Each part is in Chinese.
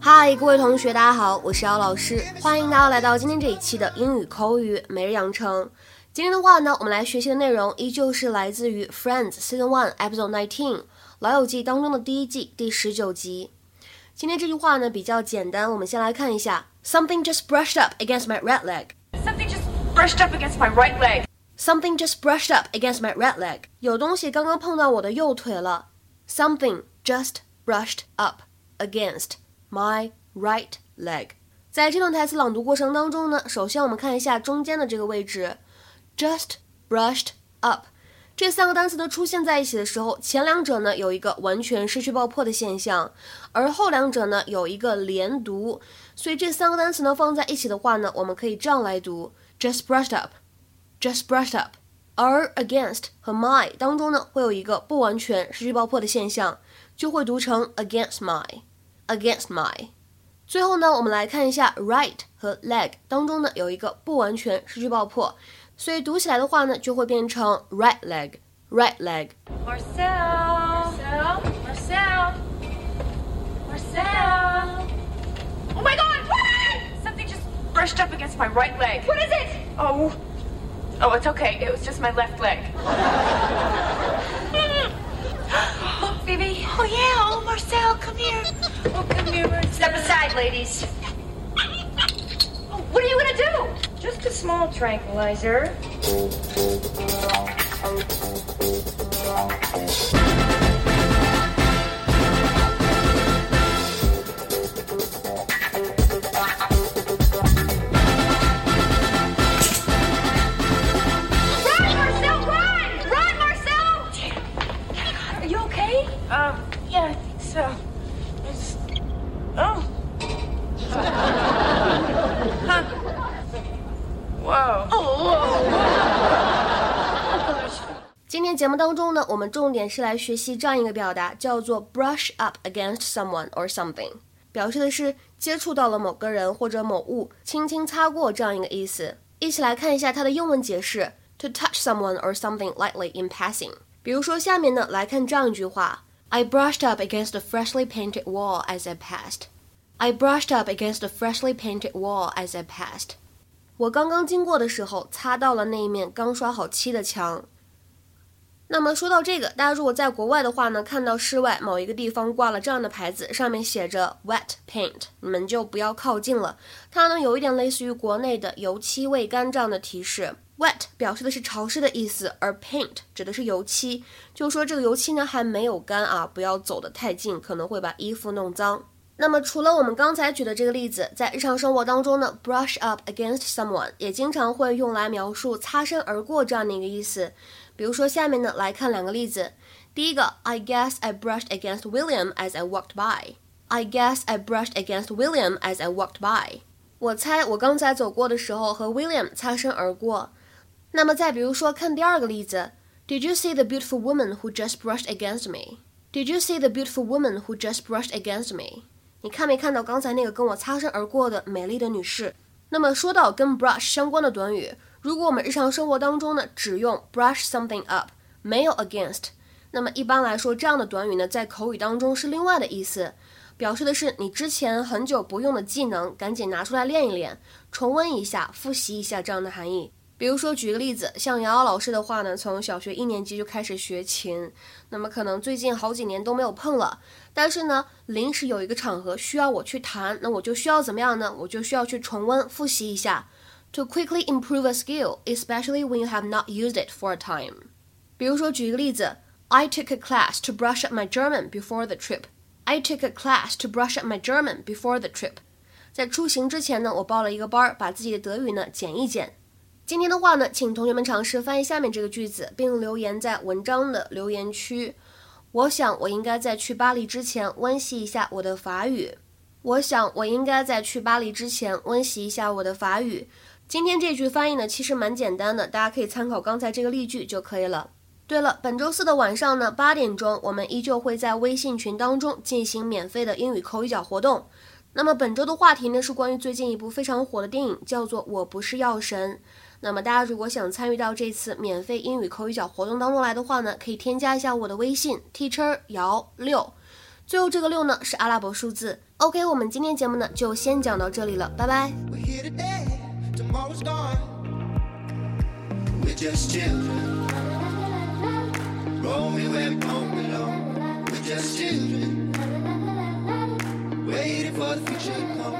嗨，各位同学，大家好，我是姚老师，欢迎大家来到今天这一期的英语口语每日养成。今天的话呢，我们来学习的内容依旧是来自于《Friends》Season One Episode Nineteen《老友记》当中的第一季第十九集。今天这句话呢比较简单，我们先来看一下：Something just brushed up against my right leg。Something just brushed up against my right leg. Something just brushed up against my right leg。有东西刚刚碰到我的右腿了。Something just brushed up against my right leg。在这段台词朗读过程当中呢，首先我们看一下中间的这个位置，just brushed up。这三个单词呢出现在一起的时候，前两者呢有一个完全失去爆破的现象，而后两者呢有一个连读，所以这三个单词呢放在一起的话呢，我们可以这样来读：just brushed up，just brushed up。而 against 和 my 当中呢会有一个不完全失去爆破的现象，就会读成 against my，against my。最后呢，我们来看一下 right 和 leg 当中呢有一个不完全失去爆破，所以读起来的话呢就会变成 right leg，right leg。 Marcel. Marcel. Marcel. Marcel. Oh my God! What? Something just brushed up against my right leg. What is it? Oh. Oh, it's okay. It was just my left leg. Phoebe. Oh yeah, oh Marcel, come here. Oh, come here, Marcel. Step aside, ladies. Oh, what are you gonna do? Just a small tranquilizer. 节目当中呢，我们重点是来学习这样一个表达，叫做 brush up against someone or something，表示的是接触到了某个人或者某物，轻轻擦过这样一个意思。一起来看一下它的英文解释：to touch someone or something lightly in passing。比如说下面呢，来看这样一句话：I brushed up against the freshly painted wall as I passed. I brushed up against a freshly painted wall as I passed. 我刚刚经过的时候，擦到了那一面刚刷好漆的墙。那么说到这个，大家如果在国外的话呢，看到室外某一个地方挂了这样的牌子，上面写着 wet paint，你们就不要靠近了。它呢有一点类似于国内的油漆未干这样的提示。wet 表示的是潮湿的意思，而 paint 指的是油漆，就是说这个油漆呢还没有干啊，不要走得太近，可能会把衣服弄脏。那么除了我们刚才举的这个例子，在日常生活当中呢，brush up against someone 也经常会用来描述擦身而过这样的一个意思。比如说下面呢来看两个例子。第一个，I guess I brushed against William as I walked by. I guess I brushed against William as I walked by. 我猜我刚才走过的时候和 William 擦身而过。那么再比如说看第二个例子，Did you see the beautiful woman who just brushed against me? Did you see the beautiful woman who just brushed against me? 你看没看到刚才那个跟我擦身而过的美丽的女士？那么说到跟 brush 相关的短语，如果我们日常生活当中呢只用 brush something up，没有 against，那么一般来说这样的短语呢在口语当中是另外的意思，表示的是你之前很久不用的技能，赶紧拿出来练一练，重温一下，复习一下这样的含义。比如说，举个例子，像瑶瑶老师的话呢，从小学一年级就开始学琴，那么可能最近好几年都没有碰了。但是呢，临时有一个场合需要我去弹，那我就需要怎么样呢？我就需要去重温复习一下，to quickly improve a skill, especially when you have not used it for a time。比如说，举一个例子，I took a class to brush up my German before the trip. I took a class to brush up my German before the trip. 在出行之前呢，我报了一个班，把自己的德语呢减一减。今天的话呢，请同学们尝试翻译下面这个句子，并留言在文章的留言区。我想我应该在去巴黎之前温习一下我的法语。我想我应该在去巴黎之前温习一下我的法语。今天这句翻译呢，其实蛮简单的，大家可以参考刚才这个例句就可以了。对了，本周四的晚上呢，八点钟，我们依旧会在微信群当中进行免费的英语口语角活动。那么本周的话题呢，是关于最近一部非常火的电影，叫做《我不是药神》。那么大家如果想参与到这次免费英语口语角活动当中来的话呢，可以添加一下我的微信 teacher 姚六最后这个六呢是阿拉伯数字。OK，我们今天节目呢就先讲到这里了，拜拜。Waiting for the future to come.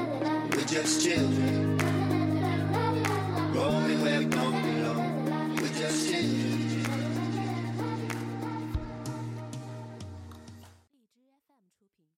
We're just children.